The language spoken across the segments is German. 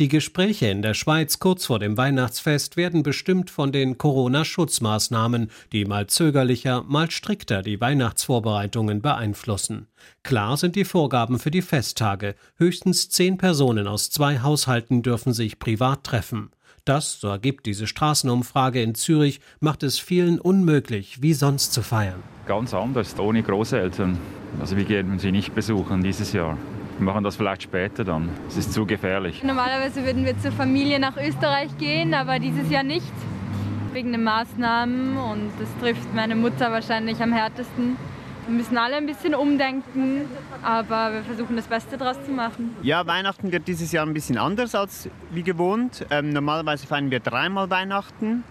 Die Gespräche in der Schweiz kurz vor dem Weihnachtsfest werden bestimmt von den Corona-Schutzmaßnahmen, die mal zögerlicher, mal strikter die Weihnachtsvorbereitungen beeinflussen. Klar sind die Vorgaben für die Festtage. Höchstens zehn Personen aus zwei Haushalten dürfen sich privat treffen. Das, so ergibt diese Straßenumfrage in Zürich, macht es vielen unmöglich, wie sonst zu feiern. Ganz anders, ohne Großeltern. Also wir gehen sie nicht besuchen dieses Jahr. Wir machen das vielleicht später dann. Es ist zu gefährlich. Normalerweise würden wir zur Familie nach Österreich gehen, aber dieses Jahr nicht. Wegen den Maßnahmen und das trifft meine Mutter wahrscheinlich am härtesten. Wir müssen alle ein bisschen umdenken, aber wir versuchen das Beste daraus zu machen. Ja, Weihnachten wird dieses Jahr ein bisschen anders als wie gewohnt. Ähm, normalerweise feiern wir dreimal Weihnachten.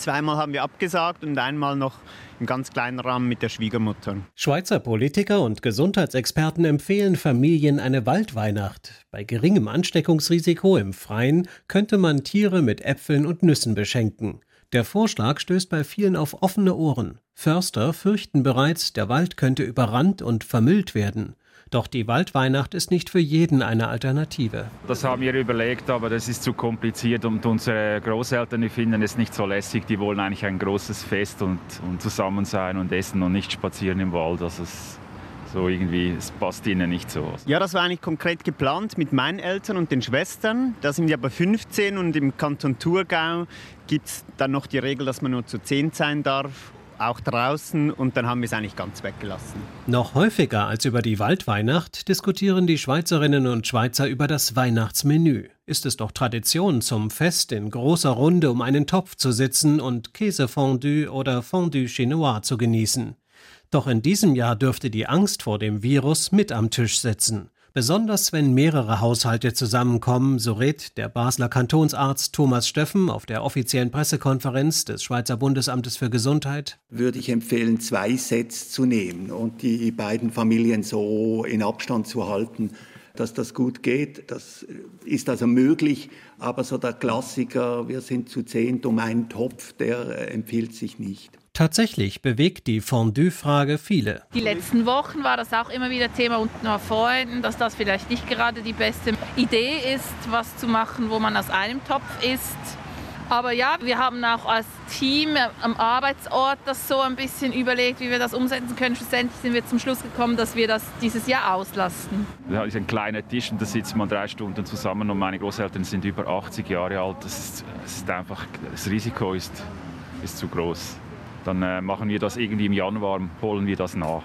Zweimal haben wir abgesagt und einmal noch im ganz kleinen Rahmen mit der Schwiegermutter. Schweizer Politiker und Gesundheitsexperten empfehlen Familien eine Waldweihnacht. Bei geringem Ansteckungsrisiko im Freien könnte man Tiere mit Äpfeln und Nüssen beschenken. Der Vorschlag stößt bei vielen auf offene Ohren. Förster fürchten bereits, der Wald könnte überrannt und vermüllt werden. Doch die Waldweihnacht ist nicht für jeden eine Alternative. Das haben wir überlegt, aber das ist zu kompliziert und unsere Großeltern die finden es nicht so lässig. Die wollen eigentlich ein großes Fest und, und zusammen sein und essen und nicht spazieren im Wald. Also es, so irgendwie, es passt ihnen nicht so. Ja, das war eigentlich konkret geplant mit meinen Eltern und den Schwestern. Da sind wir aber 15 und im Kanton Thurgau gibt es dann noch die Regel, dass man nur zu 10 sein darf auch draußen und dann haben wir es eigentlich ganz weggelassen. Noch häufiger als über die Waldweihnacht diskutieren die Schweizerinnen und Schweizer über das Weihnachtsmenü. Ist es doch Tradition, zum Fest in großer Runde um einen Topf zu sitzen und Käsefondue oder Fondue Chinois zu genießen. Doch in diesem Jahr dürfte die Angst vor dem Virus mit am Tisch sitzen. Besonders wenn mehrere Haushalte zusammenkommen, so rät der Basler Kantonsarzt Thomas Steffen auf der offiziellen Pressekonferenz des Schweizer Bundesamtes für Gesundheit. Würde ich empfehlen, zwei Sets zu nehmen und die beiden Familien so in Abstand zu halten, dass das gut geht. Das ist also möglich, aber so der Klassiker, wir sind zu zehnt um einen Topf, der empfiehlt sich nicht. Tatsächlich bewegt die Fondue-Frage viele. Die letzten Wochen war das auch immer wieder Thema unter Freunden, dass das vielleicht nicht gerade die beste Idee ist, was zu machen, wo man aus einem Topf isst. Aber ja, wir haben auch als Team am Arbeitsort das so ein bisschen überlegt, wie wir das umsetzen können. Schlussendlich sind wir zum Schluss gekommen, dass wir das dieses Jahr auslasten. Da ist ein kleiner Tisch und da sitzen wir drei Stunden zusammen und meine Großeltern sind über 80 Jahre alt. Das ist, das ist einfach, das Risiko ist, ist zu groß dann äh, machen wir das irgendwie im Januar, holen wir das nach.